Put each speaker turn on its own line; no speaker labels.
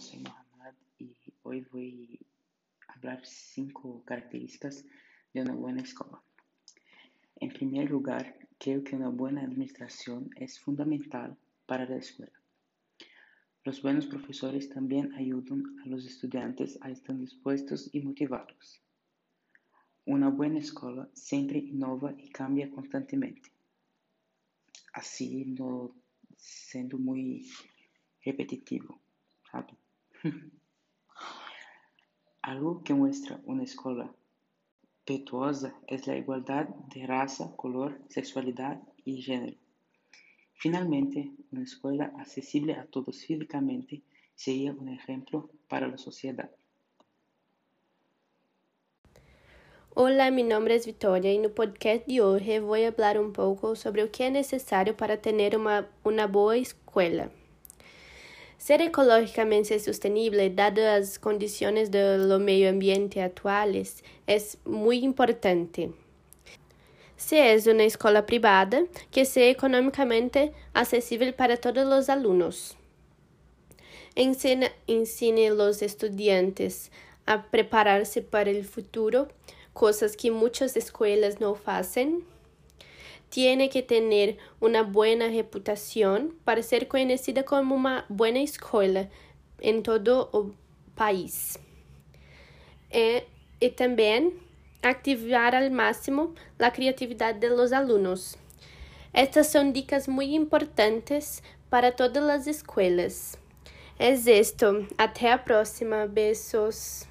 soy Mohamed y hoy voy a hablar cinco características de una buena escuela. En primer lugar, creo que una buena administración es fundamental para la escuela. Los buenos profesores también ayudan a los estudiantes a estar dispuestos y motivados. Una buena escuela siempre innova y cambia constantemente, así no siendo muy repetitivo. Algo que muestra una escuela virtuosa es la igualdad de raza, color, sexualidad y género. Finalmente, una escuela accesible a todos físicamente sería un ejemplo para la sociedad.
Olá, meu nome é Vitória e no podcast de hoje vou falar um pouco sobre o que é necessário para ter uma boa escola. Ser ecológicamente sostenible, dadas as condições do meio ambiente atuais, é muito importante. Se é uma escola privada, que seja economicamente acessível para todos os alunos. Ensina, ensine os estudantes a preparar-se para o futuro, coisas que muitas escolas não fazem tiene que tener uma boa reputação para ser conhecida como uma boa escola em todo o país. Eh, e, e também activar ao máximo a criatividade dos alunos. Estas são dicas muito importantes para todas as escolas. É es esto. Até a próxima. Beijos.